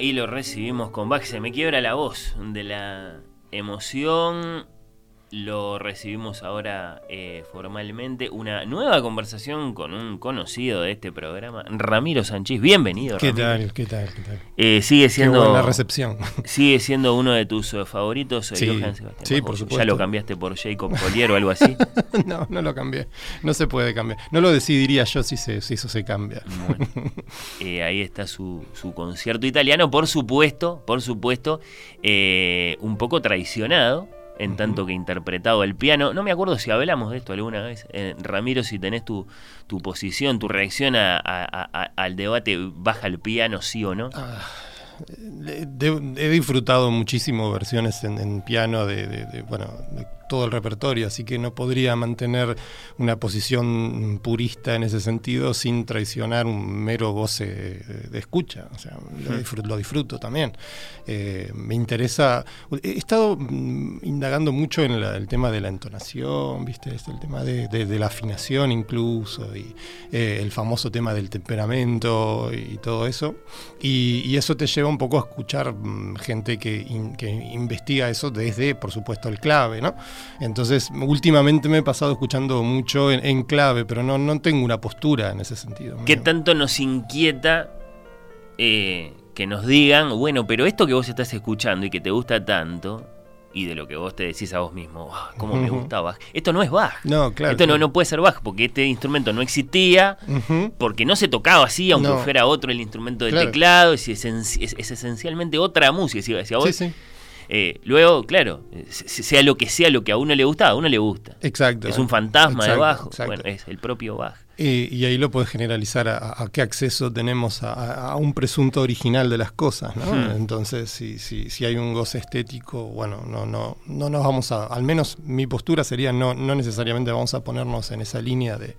Y lo recibimos con Bach. Se me quiebra la voz de la emoción. Lo recibimos ahora eh, formalmente. Una nueva conversación con un conocido de este programa, Ramiro Sánchez. Bienvenido, ¿Qué Ramiro. tal? ¿Qué tal? ¿Qué tal? Eh, sigue Qué siendo. buena recepción. Sigue siendo uno de tus eh, favoritos, eh, Sí, Johann Sebastian sí, por supuesto. Ya lo cambiaste por Jacob Collier o algo así. no, no lo cambié. No se puede cambiar. No lo decidiría yo si, se, si eso se cambia. Bueno, eh, ahí está su, su concierto italiano, por supuesto, por supuesto, un poco traicionado, en tanto que interpretado el piano. No me acuerdo si hablamos de esto alguna vez. Eh, Ramiro, si tenés tu, tu posición, tu reacción a- a- a- al debate, ¿baja el piano, sí o no? Ah, de- de- he disfrutado muchísimo versiones en, en piano de, de- bueno, de todo el repertorio, así que no podría mantener una posición purista en ese sentido sin traicionar un mero goce de, escucha. O sea, lo, disfruto, lo disfruto también. Eh, me interesa. He estado indagando mucho en la- el tema de la entonación, ¿viste? Este, el tema de, de- de la afinación incluso, y eh, el famoso tema del temperamento y todo eso. Y, y eso te lleva un poco a escuchar mm, gente que, in- que investiga eso desde, por supuesto, el clave, ¿no? Entonces, últimamente me he pasado escuchando mucho en, en clave, pero no, no tengo una postura en ese sentido. ¿Qué tanto nos inquieta eh, que nos digan, bueno, pero esto que vos estás escuchando y que te gusta tanto, y de lo que vos te decís a vos mismo, "Ah, ¿cómo me gusta Bach? Esto no es Bach. No, claro. Esto no, no puede ser Bach, porque este instrumento no existía, porque no se tocaba así, aunque No. fuera otro el instrumento de Claro. teclado, es- es esencialmente otra música. Si, si a vos- Sí, sí. Eh, luego, claro, eh, se- sea lo que sea lo que a uno le gusta, a uno le gusta. Exacto. Es un fantasma de Exacto, Bach, exacto. bueno, es el propio Bach. Y, y ahí lo puedes generalizar a, a qué acceso tenemos a, un presunto original de las cosas, ¿no? Hmm. Entonces, si, si, si hay un goce estético, bueno, no, no, no nos vamos a, al menos mi postura sería no, no necesariamente vamos a ponernos en esa línea de,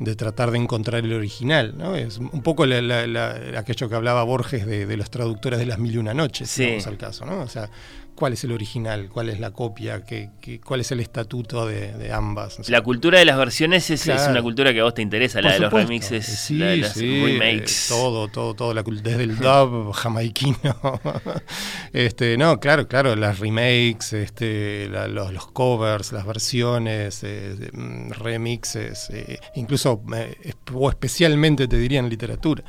de tratar de encontrar el original, ¿no? Es un poco la- la- la- aquello que hablaba Borges de, de los traductores de las mil y una noches, si vamos al caso, ¿no? O sea, ¿cuál es el original? ¿Cuál es la copia? ¿Qué, qué- cuál es el estatuto de, de ambas? O sea, La cultura de las versiones es, una cultura que a vos te interesa, la de los remixes, Sí, la de las sí, remakes. eh, todo, todo, todo, la, desde el dub jamaiquino. este, no, claro, claro, las remakes, este, la- los, los covers, las versiones, eh, mm, remixes, eh, incluso eh, o especialmente te diría en literatura.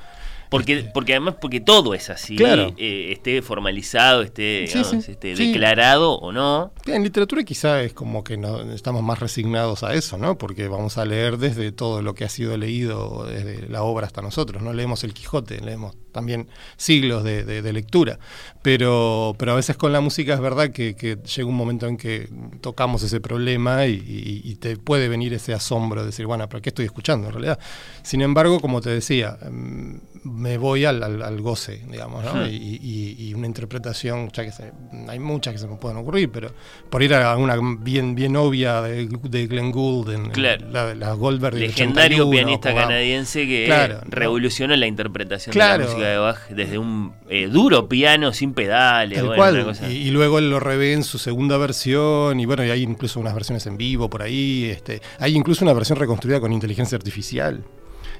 Porque, porque además, porque todo es así, Claro. eh, esté formalizado, esté, Sí, digamos, sí, esté sí. declarado o no. En literatura quizá es como que no, estamos más resignados a eso, ¿no? Porque vamos a leer desde todo lo que ha sido leído, desde la obra hasta nosotros. No leemos el Quijote, leemos también siglos de, de- de lectura. Pero, pero a veces con la música es verdad que, que llega un momento en que tocamos ese problema y, y- y te puede venir ese asombro de decir, bueno, ¿pero qué estoy escuchando en realidad? Sin embargo, como te decía, mm, me voy al, al- al goce, digamos, ¿no? Hmm. Y, y- y una interpretación, ya que sé, hay muchas que se me pueden ocurrir, pero por ir a una bien, bien obvia de, de Glenn Gould, en, Claro. la, la Goldberg Legendario 81, pianista canadiense que Claro, ¿no? revolucionó la interpretación Claro. de la música de Bach desde un eh, duro piano sin pedales. Bueno, cual. Y, y luego él lo revé en su segunda versión, y bueno, y hay incluso unas versiones en vivo por ahí. Este, hay incluso una versión reconstruida con inteligencia artificial.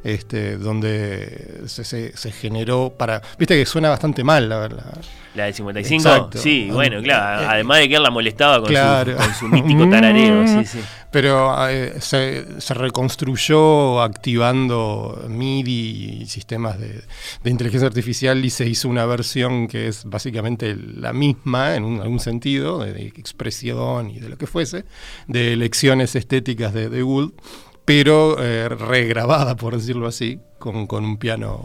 Este, donde se, se, generó para... Viste que suena bastante mal, la verdad. La del 55, sí, bueno, claro, además de que él la molestaba con, su, mítico tarareo, sí, sí. Pero eh, se, reconstruyó activando MIDI y sistemas de, inteligencia artificial y se hizo una versión que es básicamente la misma en algún sentido, de, expresión y de lo que fuese, de lecciones estéticas de, de Gould pero eh, regrabada, por decirlo así, con, con un piano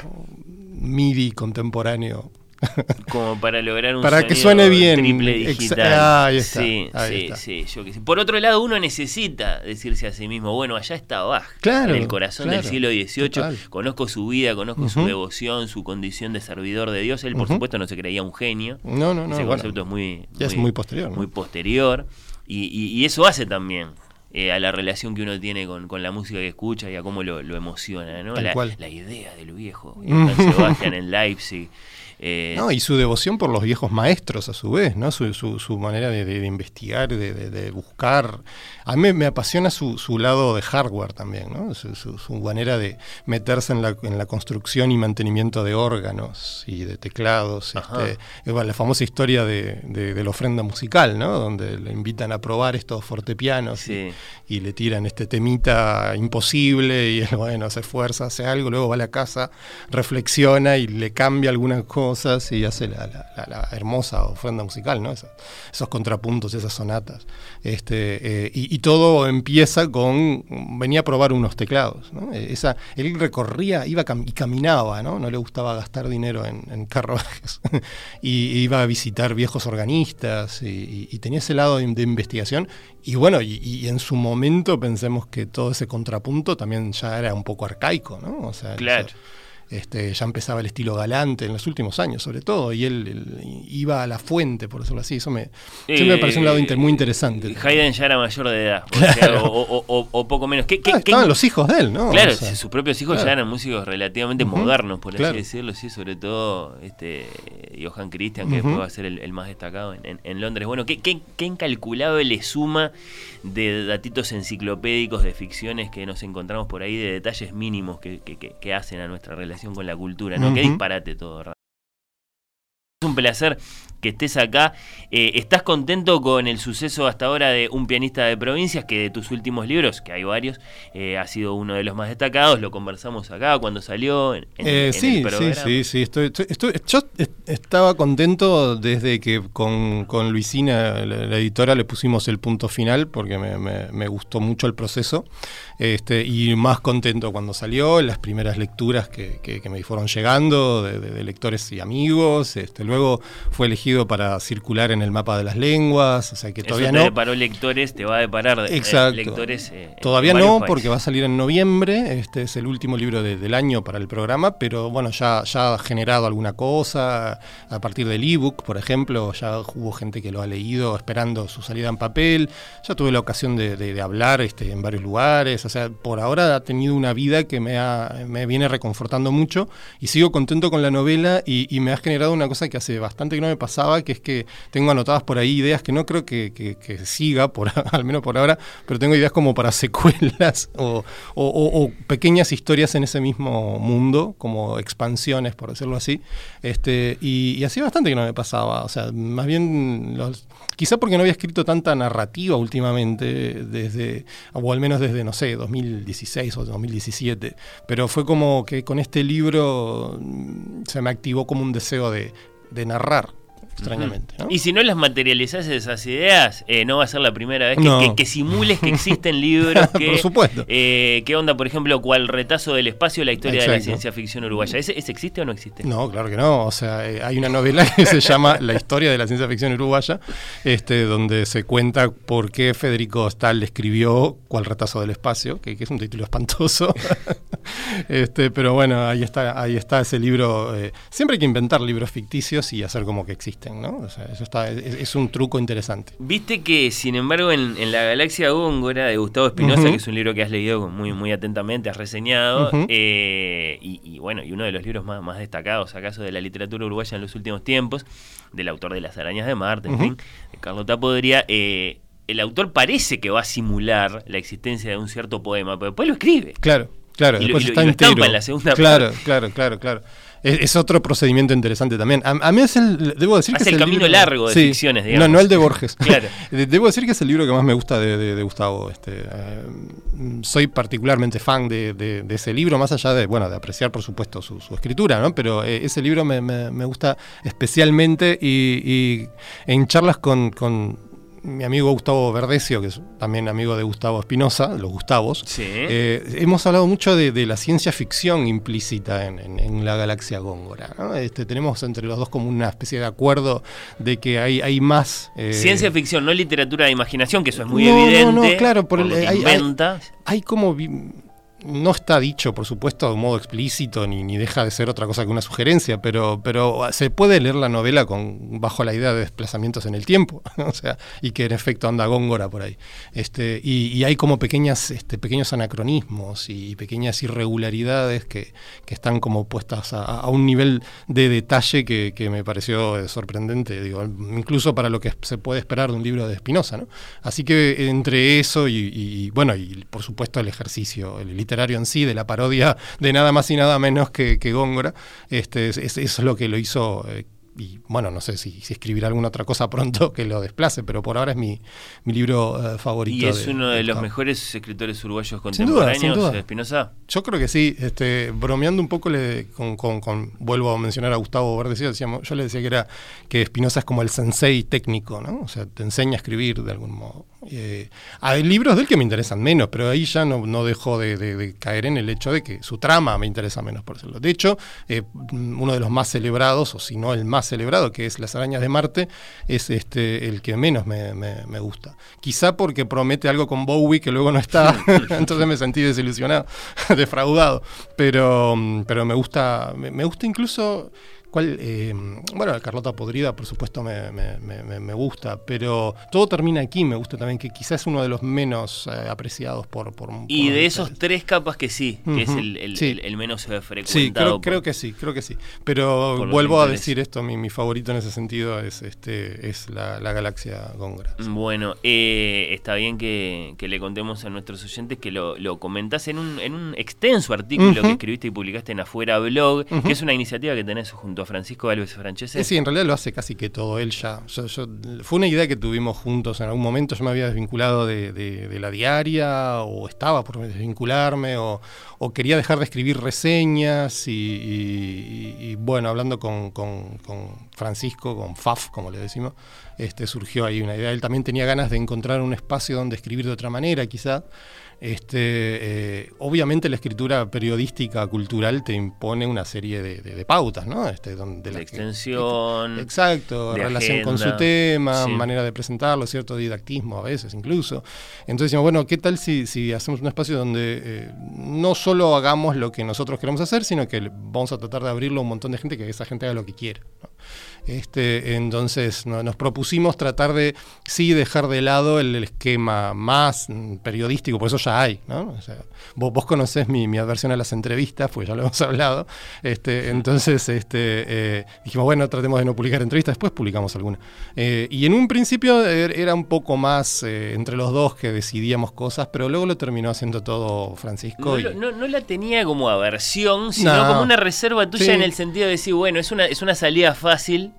MIDI contemporáneo como para lograr un para que suene bien triple digital. ahí está, sí, sí, sí, Por otro lado, uno necesita decirse a sí mismo, bueno, allá está Bach, claro, en el corazón del siglo XVIII. Conozco su vida, conozco su devoción, su condición de servidor de Dios. Él, por supuesto, no se creía un genio. No, no, no. Ese concepto es muy, es muy posterior. Muy posterior. Y, eso hace también eh, a la relación que uno tiene con, la música que escucha y a cómo lo, emociona, ¿no? La, la, idea del viejo, Sebastián en Leipzig. Eh, no, y su devoción por los viejos maestros a su vez, ¿no? Su, su, manera de, investigar, de, de, buscar. A mí me apasiona su, su lado de hardware también, ¿no? Su, manera de meterse en la, en la construcción y mantenimiento de órganos y de teclados. Este, la famosa historia de, la ofrenda musical, ¿no? Donde le invitan a probar estos fortepianos y, y, le tiran este temita imposible y él, bueno, se esfuerza, hace algo, luego va a la casa, reflexiona y le cambia alguna cosa y hace la, hermosa ofrenda musical, ¿no? Esos, contrapuntos, esas sonatas. Este, eh, y, todo empieza con, venía a probar unos teclados, ¿no? Eh, esa, él recorría, iba y caminaba, ¿no? No le gustaba gastar dinero en, carruajes. y iba a visitar viejos organistas y, tenía ese lado de, investigación. Y bueno, y, en su momento pensemos que todo ese contrapunto también ya era un poco arcaico, ¿no? O sea, claro. Este, ya empezaba el estilo galante en los últimos años, sobre todo, y él, iba a la fuente, por decirlo así. Eso me, me parece un lado muy interesante. Haydn ya era mayor de edad, o, poco menos. ¿Qué, ah, estaban los hijos de él, ¿no? Claro, sus propios hijos ya eran músicos relativamente modernos, por así decirlo, sí, sobre todo este Johann Christian, que después va a ser el, más destacado en, Londres. Bueno, ¿qué, qué, qué incalculable suma de datitos enciclopédicos, de ficciones que nos encontramos por ahí, de detalles mínimos que, que hacen a nuestra relación con la cultura, ¿no? Qué disparate todo, Es un placer que estés acá. Eh, ¿Estás contento con el suceso hasta ahora de Un pianista de provincias, que de tus últimos libros, que hay varios, eh, ha sido uno de los más destacados? Lo conversamos acá cuando salió en, eh, sí, Sí, sí, sí. Estoy, yo estaba contento desde que con, Luisina, la, editora, le pusimos el punto final, porque me, gustó mucho el proceso. Este, y más contento cuando salió, las primeras lecturas que, me fueron llegando de, lectores y amigos. Este, luego fue elegido para circular en el mapa de las lenguas, o sea que todavía Eso te deparó lectores, te va a deparar eh, lectores. Eh, todavía no, porque va a salir en noviembre, este es el último libro del año para el programa, pero bueno, ya, ya ha generado alguna cosa, a partir del ebook, por ejemplo, ya hubo gente que lo ha leído esperando su salida en papel, ya tuve la ocasión de, hablar este, en varios lugares, o sea, por ahora ha tenido una vida que me, ha, me viene reconfortando mucho y sigo contento con la novela y, y me ha generado una cosa que hace bastante que no me pasaba que es que tengo anotadas por ahí ideas que no creo que, siga, por, al menos por ahora, pero tengo ideas como para secuelas o, pequeñas historias en ese mismo mundo, como expansiones, por decirlo así. Este, y, así bastante que no me pasaba. O sea, más bien, los, quizá porque no había escrito tanta narrativa últimamente, desde, o al menos desde, no sé, 2016 o 2017, pero fue como que con este libro mm, se me activó como un deseo de, de narrar extrañamente. Y si no las materializas esas ideas, eh, no va a ser la primera vez que, simules que existen libros que... por supuesto. Eh, ¿Qué onda, por ejemplo, cuál retazo del espacio, la historia de la ciencia ficción uruguaya? ¿Ese, existe o no existe? No, claro que no. O sea, eh, hay una novela que se llama La historia de la ciencia ficción uruguaya, este, donde se cuenta por qué Federico Stahl escribió Cuál retazo del espacio, que, es un título espantoso. este, pero bueno, ahí está, ahí está ese libro. siempre hay que inventar libros ficticios y hacer como que existen eso está, es, un truco interesante. Viste que, sin embargo, en, La Galaxia Góngora de Gustavo Espinosa, que es un libro que has leído muy, muy atentamente, has reseñado, eh, y, bueno, y uno de los libros más, más destacados, acaso, de la literatura uruguaya en los últimos tiempos, del autor de Las Arañas de Marte, en fin, de Carlota Podría, eh, el autor parece que va a simular la existencia de un cierto poema, pero después lo escribe. Claro. Claro, Y lo- después y lo- está y lo entero. en la segunda claro, parte. claro, claro, claro. Es, es otro procedimiento interesante también. A, a mí es el, debo decir Hace que es el camino libro- largo de Sí. ficciones, No, digamos. no el de Borges. Claro. De- Debo decir que es el libro que más me gusta de, de- de Gustavo. Este, eh, soy particularmente fan de, de- de ese libro, más allá de, bueno, de apreciar, por supuesto, su, su escritura, ¿no? Pero eh, ese libro me, me- me gusta especialmente y, y en charlas con, con mi amigo Gustavo Verdecio, que es también amigo de Gustavo Espinosa, los Gustavos, Sí. eh, hemos hablado mucho de, de la ciencia ficción implícita en, en- en la galaxia Góngora. ¿no? Este, tenemos entre los dos como una especie de acuerdo de que hay, hay más... eh, Ciencia ficción, no literatura de imaginación, que eso es muy No, no, evidente. no, claro, por el- lo que hay- hay como... No está dicho, por supuesto, de un modo explícito, ni, ni deja de ser otra cosa que una sugerencia, pero, pero se puede leer la novela con, bajo la idea de desplazamientos en el tiempo, o sea, y que en efecto anda Góngora por ahí. Este, y, y hay como pequeñas, este, pequeños anacronismos y pequeñas irregularidades que, que están como puestas a, un nivel de detalle que, que me pareció eh, sorprendente, digo, incluso para lo que se puede esperar de un libro de Spinoza, ¿no? Así que entre eso y, y, bueno, y por supuesto el ejercicio, el literario en sí, de la parodia de nada más y nada menos que, que Góngora, este, es, es- eso es lo que lo hizo. eh, y bueno, no sé si, si escribirá alguna otra cosa pronto que lo desplace, pero por ahora es mi, mi libro eh, favorito. Y es uno de los mejores escritores uruguayos Sin duda, sin contemporáneos, duda. Espinosa. Yo creo que sí, este, bromeando un poco le, con, con- con- vuelvo a mencionar a Gustavo Verdecio, decíamos, yo le decía que era que Spinoza es como el sensei técnico, ¿no? O sea, te enseña a escribir de algún modo. Eh, hay libros de él que me interesan menos, pero ahí ya no, no dejo de, de- de caer en el hecho de que su trama me interesa menos, por decirlo. De hecho, eh, uno de los más celebrados, o si no el más celebrado, que es Las arañas de Marte, es este el que menos me, me- me gusta. Quizá porque promete algo con Bowie que luego no está, entonces me sentí desilusionado, defraudado. Pero, pero me gusta, me, me gusta incluso. ¿Cuál? Eh, bueno, la Carlota Podrida, por supuesto, me, me- me- me- me gusta, pero todo termina aquí. Me gusta también, que quizás es uno de los menos eh, apreciados por. por Y por de esos tres capas que sí, que es el, el- sí. el- el menos frecuentado. Sí, creo, por- creo que sí, creo que sí. Pero vuelvo a decir esto, mi, mi favorito en ese sentido es este es la, la galaxia Góngora. Bueno, eh, está bien que, que le contemos a nuestros oyentes que lo, lo comentás en un, en un extenso artículo que escribiste y publicaste en Afuera Blog, que es una iniciativa que tenés junto a Francisco Alves Francese. Eh, Sí, en realidad lo hace casi que todo él ya. Fue una idea que tuvimos juntos en algún momento. Yo me había desvinculado de, la diaria, o estaba por desvincularme, o, quería dejar de escribir reseñas. Y, bueno, hablando con, con- con Francisco, con Faf, como le decimos, este, surgió ahí una idea. Él también tenía ganas de encontrar un espacio donde escribir de otra manera, quizá. Este, eh, obviamente la escritura periodística cultural te impone una serie de, de- de pautas, ¿no? Este, donde la- extensión. Exacto, de relación con su tema, sí. manera de presentarlo, cierto didactismo a veces incluso. Entonces decimos, bueno, ¿qué tal si, si hacemos un espacio donde eh, no solo hagamos lo que nosotros queremos hacer, sino que vamos a tratar de abrirlo a un montón de gente, que esa gente haga lo que quiera? ¿no? Este, entonces no- nos propusimos tratar de, sí, dejar de lado el, el esquema más mm, periodístico, por eso ya hay, ¿no? O sea, vos, vos conocés mi, mi adversión a las entrevistas, pues ya lo hemos hablado. Este, entonces este, eh, dijimos, bueno, tratemos de no publicar entrevistas, después publicamos alguna. Eh, y en un principio er- era un poco más eh, entre los dos que decidíamos cosas, pero luego lo terminó haciendo todo Francisco. No, y- lo- no- no la tenía como aversión, sino No. como una reserva tuya Sí. en el sentido de decir, bueno, es una, es una salida fácil.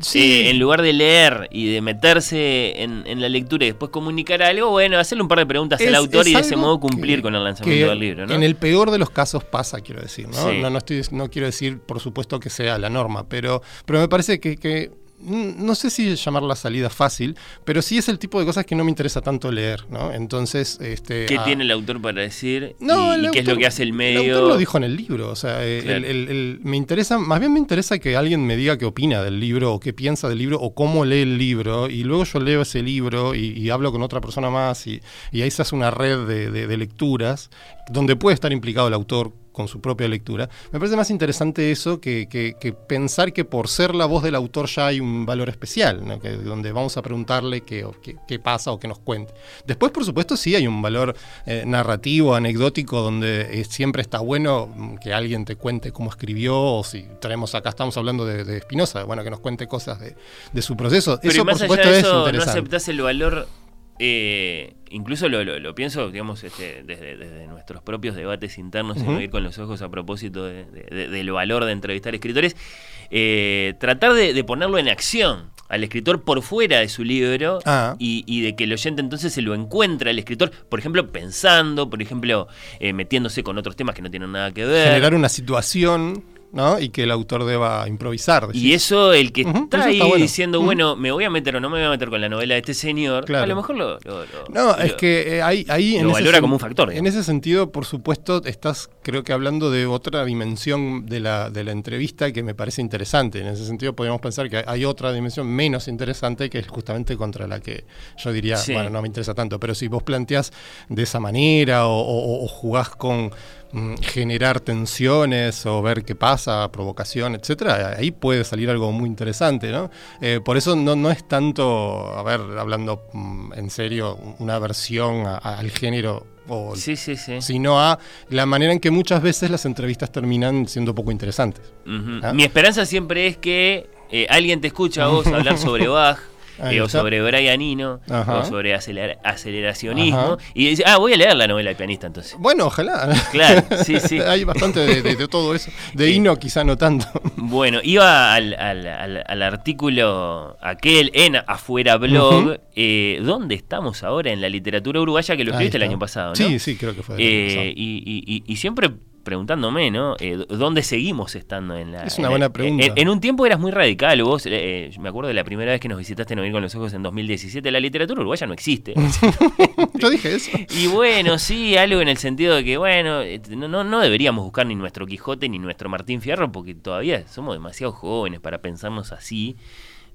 Sí. eh, en lugar de leer y de meterse en, en la lectura y después comunicar algo, bueno, hacerle un par de preguntas al autor y de ese modo cumplir que- con el lanzamiento del libro, ¿no? En el peor de los casos pasa, quiero decir, ¿no? Sí. No, no, estoy, no quiero decir, por supuesto, que sea la norma, pero, pero me parece que, que, no sé si llamar la salida fácil, pero sí es el tipo de cosas que no me interesa tanto leer, ¿no? Entonces, este... ¿Qué ah, tiene el autor para decir? no, y, qué es lo que hace el medio? El autor lo dijo en el libro, o sea, Claro. el- me interesa, más bien me interesa que alguien me diga qué opina del libro, o qué piensa del libro, o cómo lee el libro, y luego yo leo ese libro y, y hablo con otra persona más, y, y ahí se hace una red de, de- de lecturas, donde puede estar implicado el autor con su propia lectura. Me parece más interesante eso que, que- que pensar que por ser la voz del autor ya hay un valor especial, ¿no? que, donde vamos a preguntarle qué, qué- qué pasa o que nos cuente. Después, por supuesto, sí hay un valor eh, narrativo, anecdótico, donde eh, siempre está bueno mm, que alguien te cuente cómo escribió, o si traemos acá, estamos hablando de, Spinoza, bueno, que nos cuente cosas de, de su proceso. Pero eso, por supuesto, allá de es eso, ¿no interesante. aceptás el valor eh, incluso lo, pienso, digamos, este, desde, nuestros propios debates internos, sin ir con los ojos a propósito del valor de entrevistar escritores, eh, tratar de, ponerlo en acción al escritor por fuera de su libro ah. y, de que el oyente entonces se lo encuentra el escritor, por ejemplo, pensando, por ejemplo, eh, metiéndose con otros temas que no tienen nada que ver. Generar una situación ¿no? y que el autor deba improvisar. Y eso, el que está ahí diciendo, bueno, me voy a meter o no me voy a meter con la novela de este señor, a lo mejor lo. no, es que eh, ahí. ahí lo valora como un factor. En ese sentido, por supuesto, estás, creo que hablando de otra dimensión de la, de la entrevista que me parece interesante. En ese sentido, podríamos pensar que hay otra dimensión menos interesante que es justamente contra la que yo diría, bueno, no me interesa tanto, pero si vos planteás de esa manera o jugás con generar tensiones o ver qué pasa, provocación, etcétera, ahí puede salir algo muy interesante, ¿no? Eh, por eso no, no es tanto, a ver, hablando mm, en serio, una versión al género o, sí, sí, sí. sino a la manera en que muchas veces las entrevistas terminan siendo poco interesantes. ¿Ah? Mi esperanza siempre es que eh, alguien te escucha a vos hablar sobre Bach o sobre Brian Eno, o sobre aceleracionismo, y dice, ah, voy a leer la novela del pianista entonces. Bueno, ojalá. Claro, sí, sí. Hay bastante de, todo eso. De Eno quizá no tanto. Bueno, iba al, artículo aquel en Afuera Blog, eh, ¿dónde estamos ahora en la literatura uruguaya? Que lo escribiste el año pasado, ¿no? Sí, sí, creo que fue. Eh, y, y siempre preguntándome, ¿no? Eh, ¿Dónde seguimos estando en la... Es una buena pregunta. En, un tiempo eras muy radical, vos, eh, me acuerdo de la primera vez que nos visitaste en Oír con los Ojos en 2017, la literatura uruguaya no existe. Yo dije eso. Y bueno, sí, algo en el sentido de que, bueno, este, no, no deberíamos buscar ni nuestro Quijote ni nuestro Martín Fierro porque todavía somos demasiado jóvenes para pensarnos así.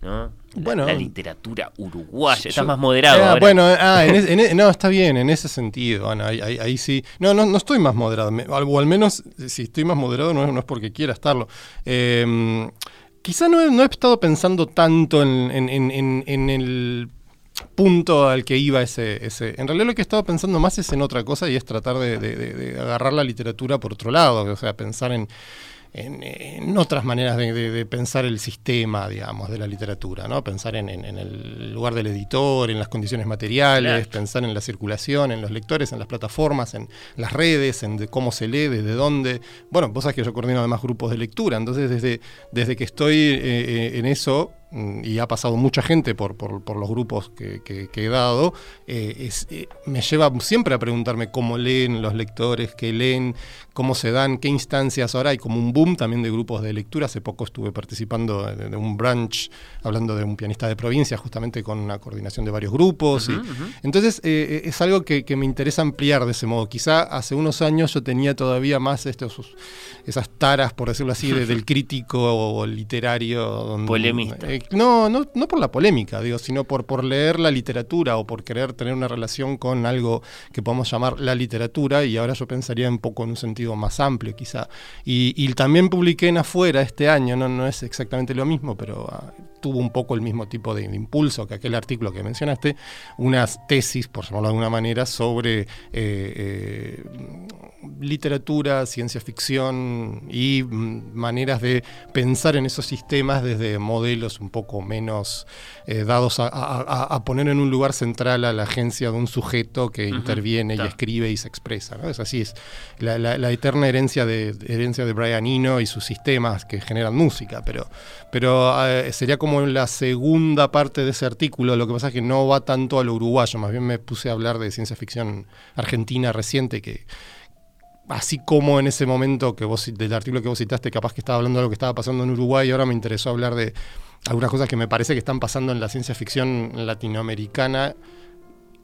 ¿No? Bueno, la, literatura uruguaya, está más moderado. Eh, bueno, ah, no, está bien, en ese sentido, Ana, ahí, sí. No, no, no estoy más moderado, o al menos si estoy más moderado no es, no es porque quiera estarlo. Em, quizá no he, estado pensando tanto en, el punto al que iba ese, ese. En realidad lo que he estado pensando más es en otra cosa y es tratar de agarrar la literatura por otro lado, o sea, pensar en en, otras maneras de, pensar el sistema, digamos, de la literatura, ¿no? Pensar en, el lugar del editor, en las condiciones materiales, pensar en la circulación, en los lectores, en las plataformas, en las redes, en cómo se lee, desde dónde. Bueno, vos sabés que yo coordino además grupos de lectura, entonces desde, desde que estoy eh, eh, en eso, y ha pasado mucha gente por, por, los grupos que, he dado, eh, eh, me lleva siempre a preguntarme cómo leen los lectores, qué leen, cómo se dan, qué instancias. Ahora hay como un boom también de grupos de lectura. Hace poco estuve participando de, un branch hablando de un pianista de provincia, justamente con una coordinación de varios grupos. Entonces eh, es algo que, me interesa ampliar de ese modo. Quizá hace unos años yo tenía todavía más estos, esas taras, por decirlo así, del crítico literario. Polemista no, no, no por la polémica, digo, sino por, por leer la literatura o por querer tener una relación con algo que podemos llamar la literatura, y ahora yo pensaría un poco en un sentido más amplio quizá. Y, también publiqué en afuera este año, no, no es exactamente lo mismo, pero ah, tuvo un poco el mismo tipo de, impulso que aquel artículo que mencionaste, unas tesis, por llamarlo de alguna manera, sobre eh, eh, literatura, ciencia ficción y mm, maneras de pensar en esos sistemas desde modelos un poco menos eh, dados a, poner en un lugar central a la agencia de un sujeto que interviene y escribe y se expresa. Es así, es la, eterna herencia de, herencia de Brian Eno y sus sistemas que generan música, pero, pero eh, sería como la segunda parte de ese artículo, lo que pasa es que no va tanto a lo uruguayo, más bien me puse a hablar de ciencia ficción argentina reciente que así como en ese momento que vos del artículo que vos citaste, capaz que estaba hablando de lo que estaba pasando en Uruguay, ahora me interesó hablar de algunas cosas que me parece que están pasando en la ciencia ficción latinoamericana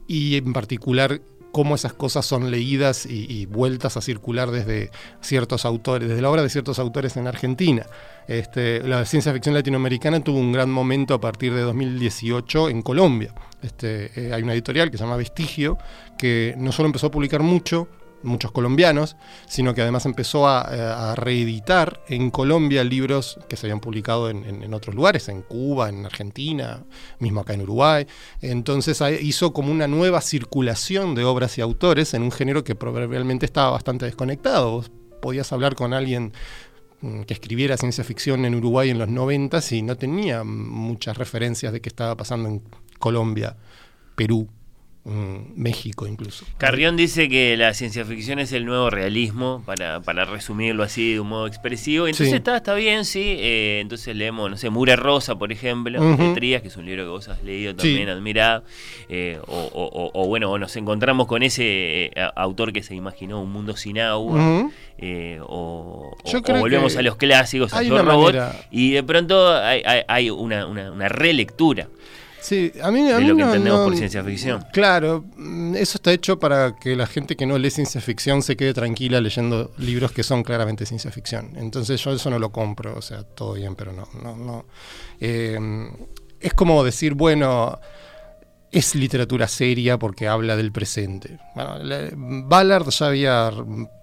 y en particular cómo esas cosas son leídas y, vueltas a circular desde ciertos autores, desde la obra de ciertos autores en Argentina. Este, la ciencia ficción latinoamericana tuvo un gran momento a partir de 2018 en Colombia. Este, eh, hay una editorial que se llama Vestigio, que no solo empezó a publicar mucho, muchos colombianos, sino que además empezó a, reeditar en Colombia libros que se habían publicado en, otros lugares, en Cuba, en Argentina, mismo acá en Uruguay. Entonces hizo como una nueva circulación de obras y autores en un género que probablemente estaba bastante desconectado. Vos podías hablar con alguien mm, que escribiera ciencia ficción en Uruguay en los 90 y no tenía muchas referencias de qué estaba pasando en Colombia, Perú, mm, México incluso. Carrión dice que la ciencia ficción es el nuevo realismo, para, para resumirlo así de un modo expresivo. Entonces Sí. está, está bien, sí. eh, entonces leemos, no sé, Mure Rosa, por ejemplo, Ujú. de Trías, que es un libro que vos has leído Sí. también, admirado. eh, o, o- o- o bueno, o nos encontramos con ese eh, autor que se imaginó un mundo sin agua. Ujú. eh, o, volvemos a los clásicos, a Robot, manera- y de pronto hay, hay- hay una, una- una relectura. Sí, a mí, a de mí lo que no- entendemos no- por ciencia ficción. Claro, mm, eso está hecho para que la gente que no lee ciencia ficción se quede tranquila leyendo libros que son claramente ciencia ficción. Entonces yo eso no lo compro, o sea, todo bien, pero no, no, no. Eh, es como decir, bueno, es literatura seria porque habla del presente. Bueno, la- Ballard ya había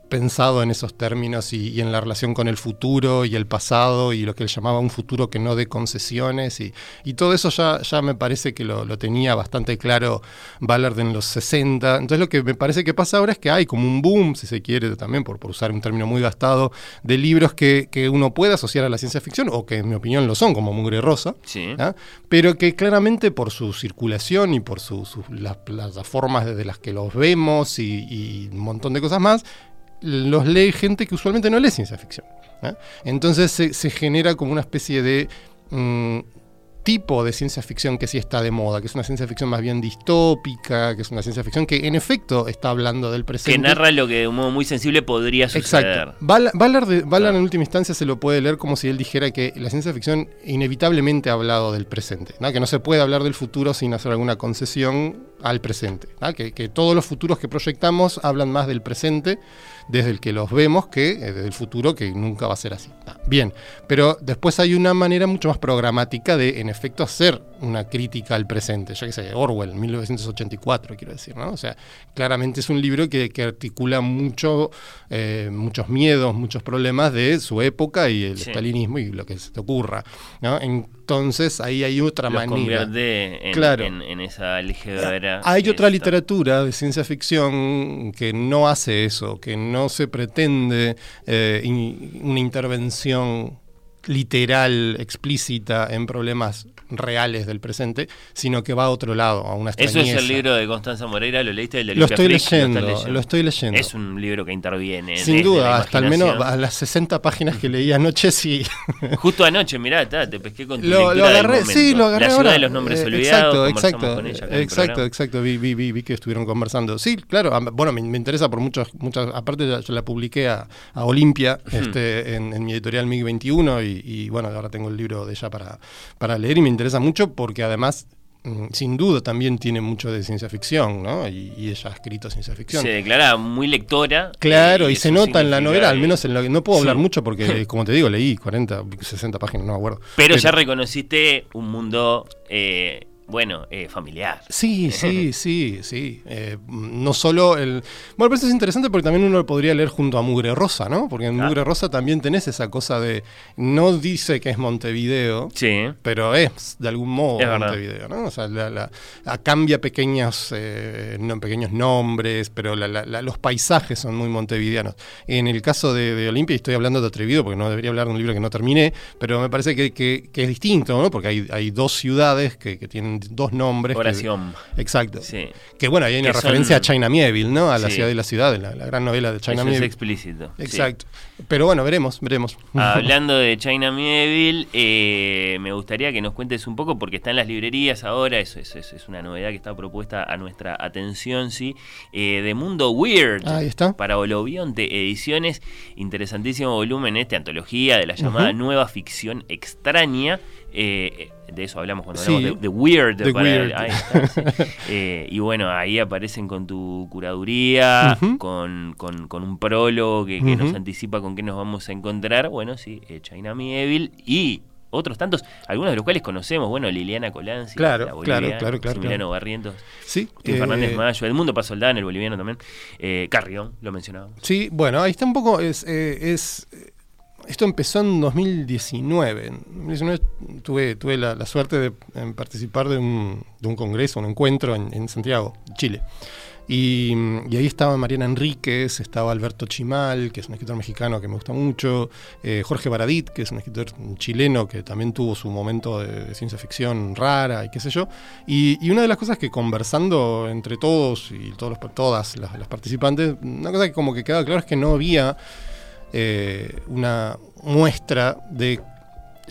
pensado en esos términos y, y en la relación con el futuro y el pasado y lo que él llamaba un futuro que no dé concesiones y, y todo eso ya, ya me parece que lo, lo tenía bastante claro Ballard en los 60. Entonces lo que me parece que pasa ahora es que hay como un boom, si se quiere también, por, por usar un término muy gastado, de libros que, que uno puede asociar a la ciencia ficción o que en mi opinión lo son, como Mugre Rosa. Sí. ¿ah? pero que claramente por su circulación y por su- su- las plataformas desde las que los vemos y, y un montón de cosas más, los lee gente que usualmente no lee ciencia ficción. ¿ah? Entonces se, se genera como una especie de mm, tipo de ciencia ficción que sí está de moda, que es una ciencia ficción más bien distópica, que es una ciencia ficción que en efecto está hablando del presente. Que narra lo que de un modo muy sensible podría suceder. Exacto. Ball- Ballard, de- Ballard Claro. en última instancia se lo puede leer como si él dijera que la ciencia ficción inevitablemente ha hablado del presente, ¿no? que no se puede hablar del futuro sin hacer alguna concesión al presente, ¿no? que, que todos los futuros que proyectamos hablan más del presente desde el que los vemos que eh, desde el futuro que nunca va a ser así. Ah, Bien, pero después hay una manera mucho más programática de, en efecto, hacer una crítica al presente. Ya que sé, Orwell, 1984, quiero decir, ¿no? O sea, claramente es un libro que, que articula mucho, eh, muchos miedos, muchos problemas de su época y el Sí. estalinismo y lo que se te ocurra, ¿no? Entonces ahí hay otra Los manera. en, Claro. en- en esa álgebra. Hay otra literatura de ciencia ficción que no hace eso, que no se pretende eh, in- una intervención literal, explícita en problemas reales del presente, sino que va a otro lado, a una Eso es extrañeza. el libro de Constanza Moreira, ¿lo leíste? El de Lo estoy estás leyendo, lo estoy leyendo. Es un libro que interviene. Sin duda, hasta al menos a las 60 páginas que leí anoche, sí. Justo anoche, mirá, ta, te pesqué con tu Lo, lo del agarré, sí, lo agarré La ciudad ahora. de los nombres Eh, olvidados, Exacto, exacto, con ella exacto, exacto. Vi, vi, vi, vi que estuvieron conversando. Sí, claro. Bueno, me, me interesa por muchas, muchas. Aparte, yo la publiqué a, a Olimpia este, en, en mi editorial MIG 21 y, y, bueno, ahora tengo el libro de ella para, para leer y me interesa mucho porque además. mm, Sin duda también tiene mucho de ciencia ficción, ¿no? Y, y ella ha escrito ciencia ficción. Se declara muy lectora. Claro, y, se nota en la novela, al menos en lo que no puedo hablar Sí. mucho porque, como te digo, leí 40, 60 páginas, no me acuerdo. Pero ya reconociste un mundo, eh, bueno, eh, familiar. Sí, sí, sí, sí. Eh, no solo el. Bueno, pero eso es interesante porque también uno lo podría leer junto a Mugre Rosa, ¿no? Porque en Claro. Mugre Rosa también tenés esa cosa de. No dice que es Montevideo. Sí. Pero es de algún modo Es. Montevideo, ¿no? O sea, la- cambia pequeños, eh, no, pequeños nombres, pero la- la- la- los paisajes son muy montevideanos. En el caso de, de Olimpia, y estoy hablando de Atrevido porque no debería hablar de un libro que no terminé, pero me parece que, que- que es distinto, ¿no? Porque hay, hay dos ciudades que, que tienen dos nombres. que- Oración. exacto. Sí. Que bueno, ahí hay una Que son- referencia a China Mieville, ¿no? A la Sí. ciudad de la ciudad, la, la gran novela de China Eso es Mieville. explícito. sí. Exacto. Pero bueno, veremos, veremos. Hablando de China Mieville, eh, me gustaría que nos cuentes un poco, porque está en las librerías ahora, eso, eso- eso es una novedad que está propuesta a nuestra atención, sí, eh, de Mundo Weird. Ahí está. Para Olobionte Ediciones, interesantísimo volumen, este, antología de la llamada nueva ficción extraña. eh, de eso hablamos cuando Sí. hablamos de, de Weird. The para- Weird. ahí está, sí. Eh, y bueno, ahí aparecen con tu curaduría, con, con- con un prólogo que, que nos anticipa con qué nos vamos a encontrar. Bueno, sí, eh, China Mieville y otros tantos, algunos de los cuales conocemos. Bueno, Liliana Colanzi, Claro, la boliviana, claro, claro, claro. Barrientos, Sí. Eh, Fernández Mayo, Edmundo Pasoldán, el boliviano también, eh, Carrión, lo mencionábamos. Sí, bueno, ahí está un poco. Es, eh, es, esto empezó en 2019. En 2019 tuve, tuve la, la suerte de participar de un, de un congreso, un encuentro en, en Santiago, Chile. Y, ahí estaba Mariana Enríquez, estaba Alberto Chimal, que es un escritor mexicano que me gusta mucho, eh, Jorge Baradit, que es un escritor chileno que también tuvo su momento de, ciencia ficción rara y qué sé yo. Y, una de las cosas que conversando entre todos y todos todas las, participantes, una cosa que como que quedaba claro es que no había eh, una muestra de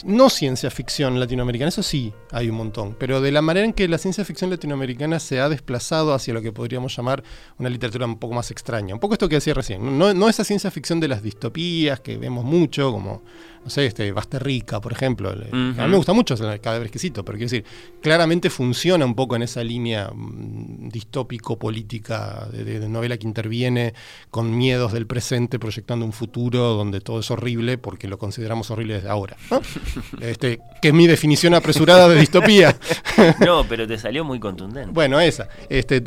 no ciencia ficción latinoamericana, eso sí hay un montón, pero de la manera en que la ciencia ficción latinoamericana se ha desplazado hacia lo que podríamos llamar una literatura un poco más extraña. Un poco esto que decía recién, no, no esa ciencia ficción de las distopías que vemos mucho, como no sé, este, Rica, por ejemplo. A mí me gusta mucho el cadáver exquisito, pero quiero decir, claramente funciona un poco en esa línea mm, distópico-política de, novela que interviene con miedos del presente, proyectando un futuro donde todo es horrible porque lo consideramos horrible desde ahora. este, que es mi definición apresurada de distopía. no, pero te salió muy contundente. Bueno, esa. Este,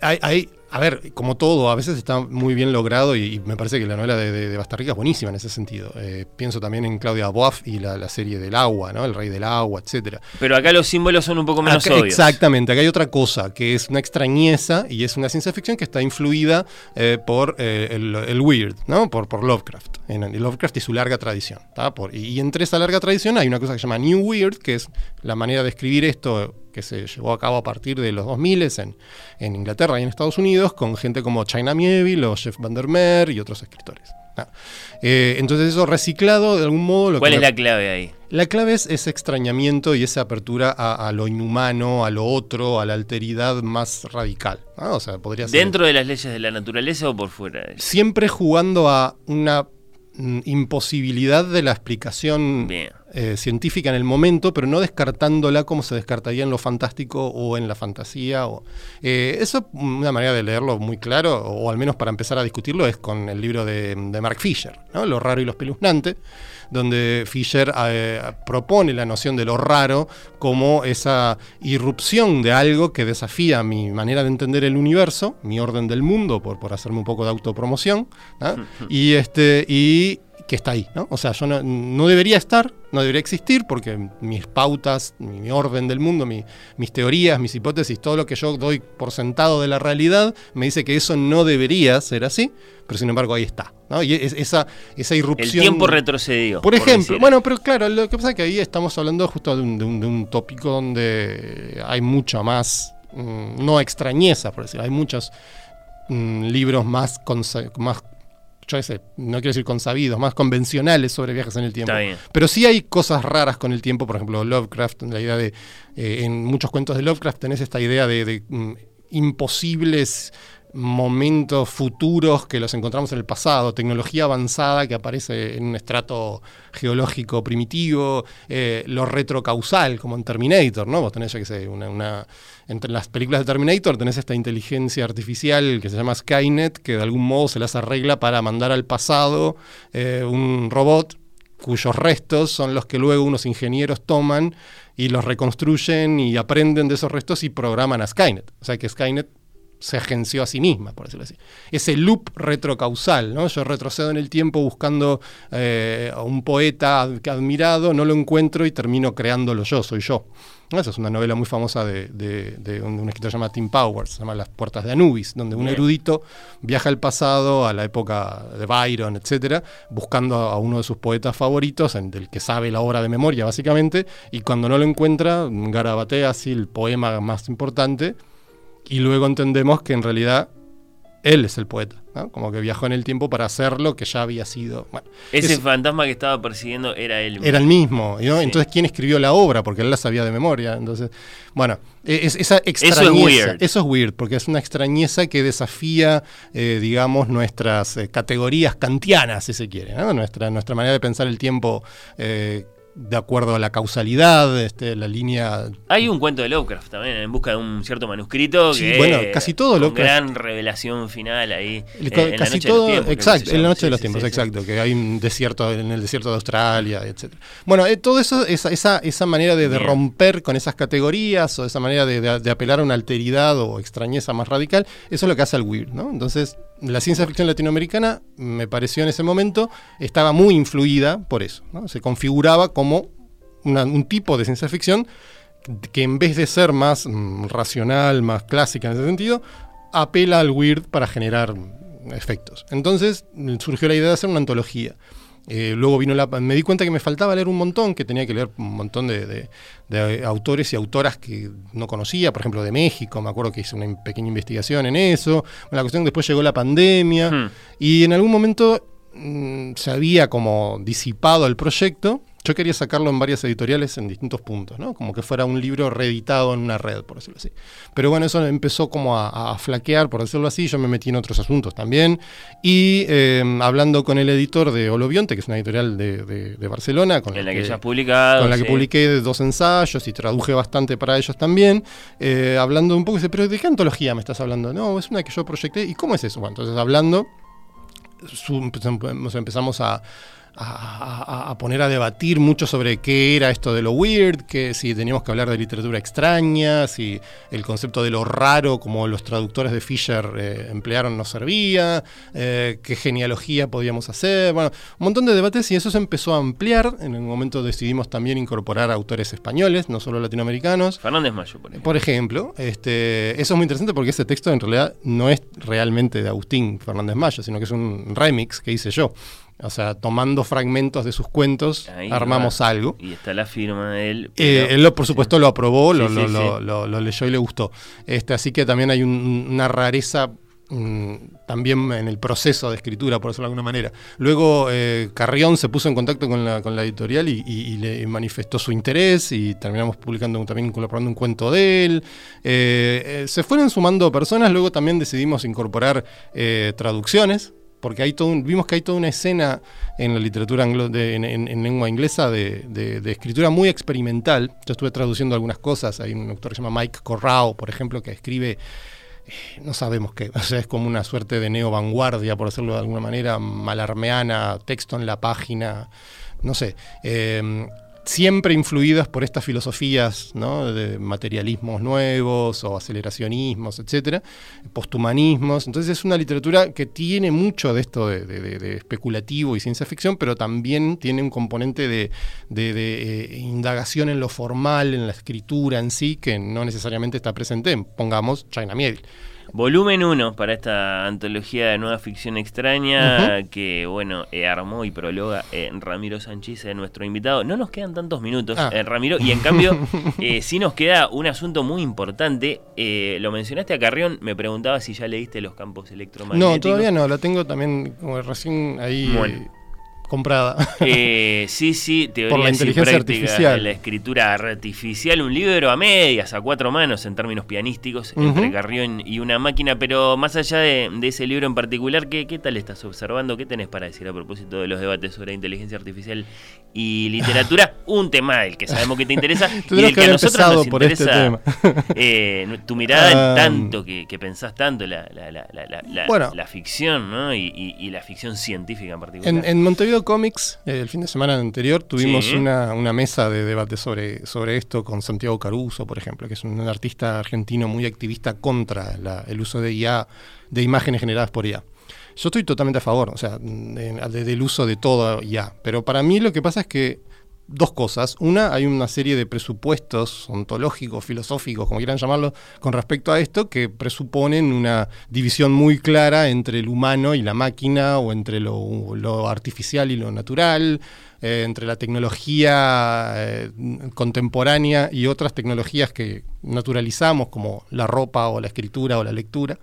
hay a ver, como todo, a veces está muy bien logrado y, me parece que la novela de, de, Bastarrica es buenísima en ese sentido. Eh, pienso también en Claudia Boaf y la, serie del agua, ¿no? El rey del agua, etcétera. Pero acá los símbolos son un poco menos obvios. Exactamente, acá hay otra cosa, que es una extrañeza y es una ciencia ficción que está influida eh, por eh, el, weird, ¿no? Por, por Lovecraft. En, Lovecraft y su larga tradición. y, y entre esa larga tradición hay una cosa que se llama New Weird, que es la manera de escribir esto que se llevó a cabo a partir de los 2000 en, en Inglaterra y en Estados Unidos, con gente como China Mieville o Jeff Vandermeer y otros escritores. Ah. Eh, entonces eso reciclado de algún modo... ¿Cuál es la clave ahí? La clave es ese extrañamiento y esa apertura a, lo inhumano, a lo otro, a la alteridad más radical. O sea, podría ¿Dentro de las leyes de la naturaleza o por fuera? Siempre jugando a una mm, imposibilidad de la explicación Bien. Eh, científica en el momento, pero no descartándola como se descartaría en lo fantástico o en la fantasía. O, eh, eso, una manera de leerlo muy claro, o al menos para empezar a discutirlo, es con el libro de, Mark Fisher, ¿no? Lo raro y lo espeluznante, donde Fisher eh, propone la noción de lo raro como esa irrupción de algo que desafía mi manera de entender el universo, mi orden del mundo, por, por hacerme un poco de autopromoción, y, este, y que está ahí, ¿no? O sea, yo no, debería estar, no debería existir, porque mis pautas, mi, orden del mundo, mis teorías, mis hipótesis, todo lo que yo doy por sentado de la realidad, me dice que eso no debería ser así, pero sin embargo ahí está, ¿no? Y esa, esa irrupción... El tiempo retrocedió. Por ejemplo, bueno, pero claro, lo que pasa es que ahí estamos hablando justo de un, tópico donde hay mucha más, mm, no extrañeza, por decir, hay muchos mm, libros más, más yo sé, no quiero decir consabidos, más convencionales sobre viajes en el tiempo. Pero sí hay cosas raras con el tiempo, por ejemplo, Lovecraft, la idea de, eh, en muchos cuentos de Lovecraft tenés esta idea de, mm, imposibles momentos futuros que los encontramos en el pasado, tecnología avanzada que aparece en un estrato geológico primitivo, eh, lo retrocausal, como en Terminator, ¿no? Vos tenés, ya que sé, una, entre las películas de Terminator tenés esta inteligencia artificial que se llama Skynet, que de algún modo se las arregla para mandar al pasado eh, un robot cuyos restos son los que luego unos ingenieros toman y los reconstruyen y aprenden de esos restos y programan a Skynet. O sea que Skynet se agenció a sí misma, por decirlo así. Ese loop retrocausal, ¿no? Yo retrocedo en el tiempo buscando eh, a un poeta admirado, no lo encuentro y termino creándolo yo, soy yo. Esa es una novela muy famosa de, un, escritor llamado Tim Powers, se llama Las Puertas de Anubis, donde un erudito viaja al pasado, a la época de Byron, etcétera, buscando a uno de sus poetas favoritos, del que sabe la obra de memoria, básicamente, y cuando no lo encuentra, garabatea así el poema más importante y luego entendemos que en realidad él es el poeta, ¿no? como que viajó en el tiempo para hacer lo que ya había sido. Ese fantasma que estaba persiguiendo era él. Era el mismo. ¿no? Entonces, ¿quién escribió la obra? Porque él la sabía de memoria. Entonces, bueno, e-, es, esa extrañeza. Eso es weird. Eso es weird, porque es una extrañeza que desafía, eh, digamos, nuestras eh, categorías kantianas, si se quiere, ¿no? nuestra, nuestra manera de pensar el tiempo. Eh, de acuerdo a la causalidad, este, la línea. Hay un cuento de Lovecraft también, en busca de un cierto manuscrito. Sí, bueno, casi todo Lovecraft. Gran revelación final ahí. en casi todo, exacto, en la noche de los tiempos, exacto, que hay un desierto en el desierto de Australia, etc. Bueno, eh, todo eso, esa, esa, esa manera de, romper con esas categorías o esa manera de, de, apelar a una alteridad o extrañeza más radical, eso es lo que hace al weird, ¿no? Entonces, la ciencia ficción latinoamericana, me pareció en ese momento, estaba muy influida por eso. Se configuraba como un tipo de ciencia ficción que en vez de ser más mm, racional, más clásica en ese sentido, apela al weird para generar efectos. Entonces surgió la idea de hacer una antología. Eh, luego vino la. Me di cuenta que me faltaba leer un montón, que tenía que leer un montón de, autores y autoras que no conocía, por ejemplo, de México. Me acuerdo que hice una pequeña investigación en eso. la cuestión después llegó la pandemia hmm. y en algún momento mm, se había como disipado el proyecto yo quería sacarlo en varias editoriales en distintos puntos, ¿no? Como que fuera un libro reeditado en una red, por decirlo así. Pero bueno, eso empezó como a, flaquear, por decirlo así. Yo me metí en otros asuntos también. Y em, hablando con el editor de Olobionte, que es una editorial de, Barcelona, con la, que, ya has publicado. Con la que publiqué dos ensayos y traduje bastante para ellos también. Eh, hablando un poco, dice, pero ¿de qué antología me estás hablando? No, es una que yo proyecté. ¿Y cómo es eso? Bueno, entonces hablando, empezamos a a, poner a debatir mucho sobre qué era esto de lo weird, que si teníamos que hablar de literatura extraña, si el concepto de lo raro, como los traductores de Fisher eh, emplearon, no servía, eh, qué genealogía podíamos hacer, bueno, un montón de debates y eso se empezó a ampliar. En el momento decidimos también incorporar autores españoles, no solo latinoamericanos. Fernández Mayo, por ejemplo. Por ejemplo, este, eso es muy interesante porque ese texto en realidad no es realmente de Agustín Fernández Mayo, sino que es un remix que hice yo. O sea, tomando fragmentos de sus cuentos, armamos algo. Y está la firma de él. Eh, él, por supuesto, lo aprobó, lo, lo, leyó y le gustó. Este, así que también hay una rareza mm, también en el proceso de escritura, por decirlo de alguna manera. Luego eh, Carrión se puso en contacto con la, con la editorial y, le manifestó su interés y terminamos publicando también colaborando un cuento de él. Eh, se fueron sumando personas, luego también decidimos incorporar traducciones porque hay todo vimos que hay toda una escena en la literatura en, lengua inglesa de, escritura muy experimental. Yo estuve traduciendo algunas cosas, hay un autor que se llama Mike Corrao, por ejemplo, que escribe, eh, no sabemos qué, o sea, es como una suerte de neo-vanguardia, por decirlo de alguna manera, malarmeana, texto en la página, no sé. Eh, siempre influidas por estas filosofías de materialismos nuevos o aceleracionismos, etcétera, posthumanismos. Entonces es una literatura que tiene mucho de esto de, especulativo y ciencia ficción, pero también tiene un componente de, eh, indagación en lo formal, en la escritura en sí, que no necesariamente está presente en, pongamos, China Miel. Volumen 1 para esta antología de nueva ficción extraña que, bueno, eh, armó y prologa eh, Ramiro Sánchez, eh, nuestro invitado. No nos quedan tantos minutos, ah. Ramiro, y en cambio sí nos queda un asunto muy importante. lo mencionaste a Carrión, me preguntaba si ya leíste Los campos electromagnéticos. No, todavía no, la tengo también como recién ahí comprada. Eh, sí, sí, teoría Por la inteligencia artificial. la escritura artificial, un libro a medias, a cuatro manos en términos pianísticos, entre Carrión y una máquina, pero más allá de, ese libro en particular, ¿qué, ¿qué, tal estás observando? ¿Qué tenés para decir a propósito de los debates sobre inteligencia artificial y literatura? un tema del que sabemos que te interesa y el que, a nosotros nos por este interesa. Eh, tu mirada en ah, tanto que, pensás tanto la, la, la, la ficción ¿no? y, la ficción científica en particular. En, en Montevideo Comics, eh, el fin de semana anterior, tuvimos una, mesa de debate sobre, sobre esto con Santiago Caruso, por ejemplo, que es un, artista argentino muy activista contra el uso de IA, de imágenes generadas por IA. Yo estoy totalmente a favor, o sea, del uso de todo IA, pero para mí lo que pasa es que dos cosas. Una, hay una serie de presupuestos ontológicos, filosóficos, como quieran llamarlo, con respecto a esto, que presuponen una división muy clara entre el humano y la máquina, o entre lo, artificial y lo natural, eh, entre la tecnología eh, contemporánea y otras tecnologías que naturalizamos, como la ropa o la escritura o la lectura.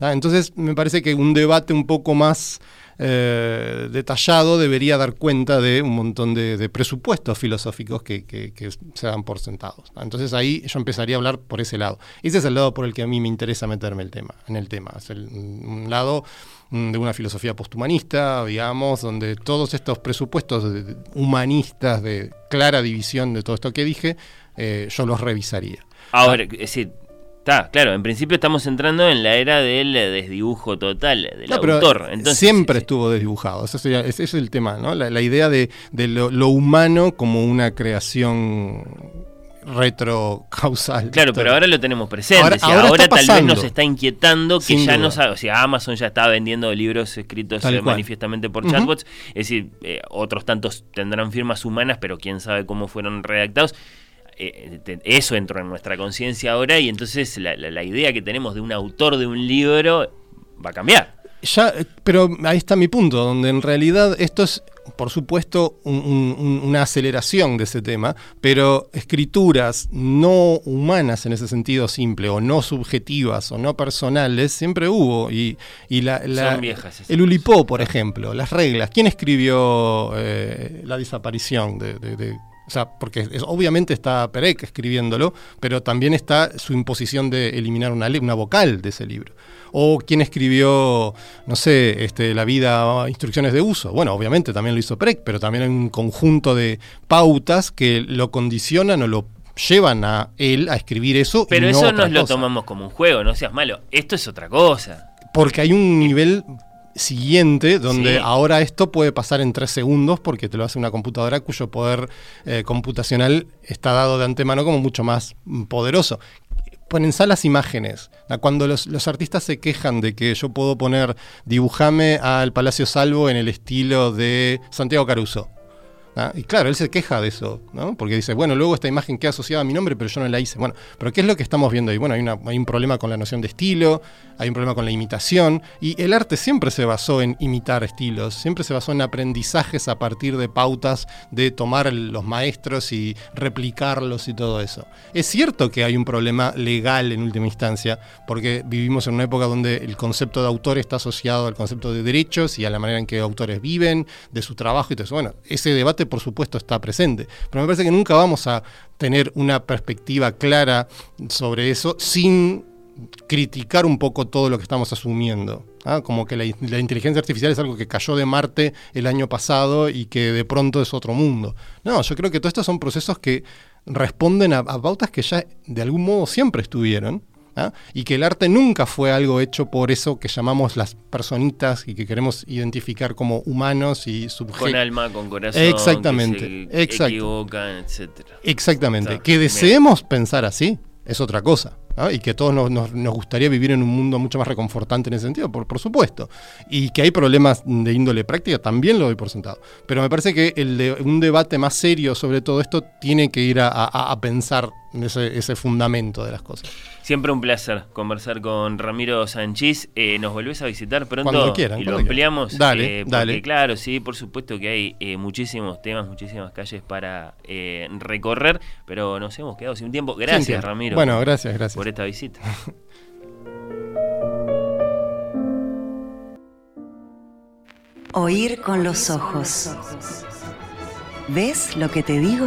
Entonces, me parece que un debate un poco más eh, detallado debería dar cuenta de un montón de, presupuestos filosóficos que, se dan por sentados. Entonces ahí yo empezaría a hablar por ese lado. Ese es el lado por el que a mí me interesa meterme el tema, en el tema. Es un lado mm, de una filosofía posthumanista, digamos, donde todos estos presupuestos humanistas de clara división de todo esto que dije, eh, yo los revisaría. Ahora, es decir, Está, claro, en principio estamos entrando en la era del desdibujo total del autor. Entonces, siempre estuvo desdibujado, ese, es el tema, ¿no? La, idea de, lo, humano como una creación retrocausal. Claro, pero ahora lo tenemos presente. Ahora, tal vez nos está inquietando que ya no sabe, o sea, Amazon ya está vendiendo libros escritos eh, manifiestamente por chatbots, es decir, eh, otros tantos tendrán firmas humanas, pero quién sabe cómo fueron redactados eh, eso entró en nuestra conciencia ahora y entonces la idea que tenemos de un autor de un libro va a cambiar. Ya, pero ahí está mi punto, donde en realidad esto es, por supuesto, una aceleración de ese tema, pero escrituras no humanas en ese sentido simple, o no subjetivas, o no personales, siempre hubo. Y, la, Son viejas. El Ulipó, por ejemplo, las reglas. ¿Quién escribió eh, la desaparición de, o sea, porque obviamente está Perec escribiéndolo, pero también está su imposición de eliminar una, una vocal de ese libro o quién escribió, no sé, este, La vida, instrucciones de uso. Bueno, obviamente también lo hizo Preck, pero también hay un conjunto de pautas que lo condicionan o lo llevan a él a escribir eso. Pero eso no nos lo tomamos como un juego, no seas malo. Esto es otra cosa. Porque hay un nivel siguiente, donde ahora esto puede pasar en tres segundos porque te lo hace una computadora cuyo poder eh, computacional está dado de antemano como mucho más poderoso ponen salas imágenes. Cuando los, los, artistas se quejan de que yo puedo poner, dibujame al Palacio Salvo en el estilo de Santiago Caruso. ¿Ah? Y claro, él se queja de eso, ¿no? Porque dice, bueno, luego esta imagen queda asociada a mi nombre, pero yo no la hice. Bueno, pero ¿qué es lo que estamos viendo ahí? Bueno, hay, hay un problema con la noción de estilo, hay un problema con la imitación, y el arte siempre se basó en imitar estilos, siempre se basó en aprendizajes a partir de pautas de tomar los maestros y replicarlos y todo eso. Es cierto que hay un problema legal en última instancia, porque vivimos en una época donde el concepto de autor está asociado al concepto de derechos y a la manera en que autores viven, de su trabajo y todo eso. Bueno, ese debate por supuesto, está presente. Pero me parece que nunca vamos a tener una perspectiva clara sobre eso sin criticar un poco todo lo que estamos asumiendo. ¿ah? Como que la, inteligencia artificial es algo que cayó de Marte el año pasado y que de pronto es otro mundo. No, yo creo que todos estos son procesos que responden a pautas que ya de algún modo siempre estuvieron ¿ah? y que el arte nunca fue algo hecho por eso que llamamos las personitas y que queremos identificar como humanos y sujetos. Con alma, con corazón, exactamente, que se equivocan, etc. Exactamente. que deseemos pensar así es otra cosa. Y que todos nos, gustaría vivir en un mundo mucho más reconfortante en ese sentido, por, por, supuesto. Y que hay problemas de índole práctica, también lo doy por sentado. Pero me parece que el de, un debate más serio sobre todo esto tiene que ir a, a pensar ese, ese fundamento de las cosas. Siempre un placer conversar con Ramiro Sanchís. Eh, nos volvés a visitar pronto cuando quieran, y lo ampliamos. Dale, eh, dale. Claro, sí, por supuesto que hay eh, muchísimos temas, muchísimas calles para recorrer, pero nos hemos quedado sin tiempo. Gracias, Ramiro. Bueno, gracias, gracias. Por esta visita. Oír con los ojos. ¿Ves lo que te digo?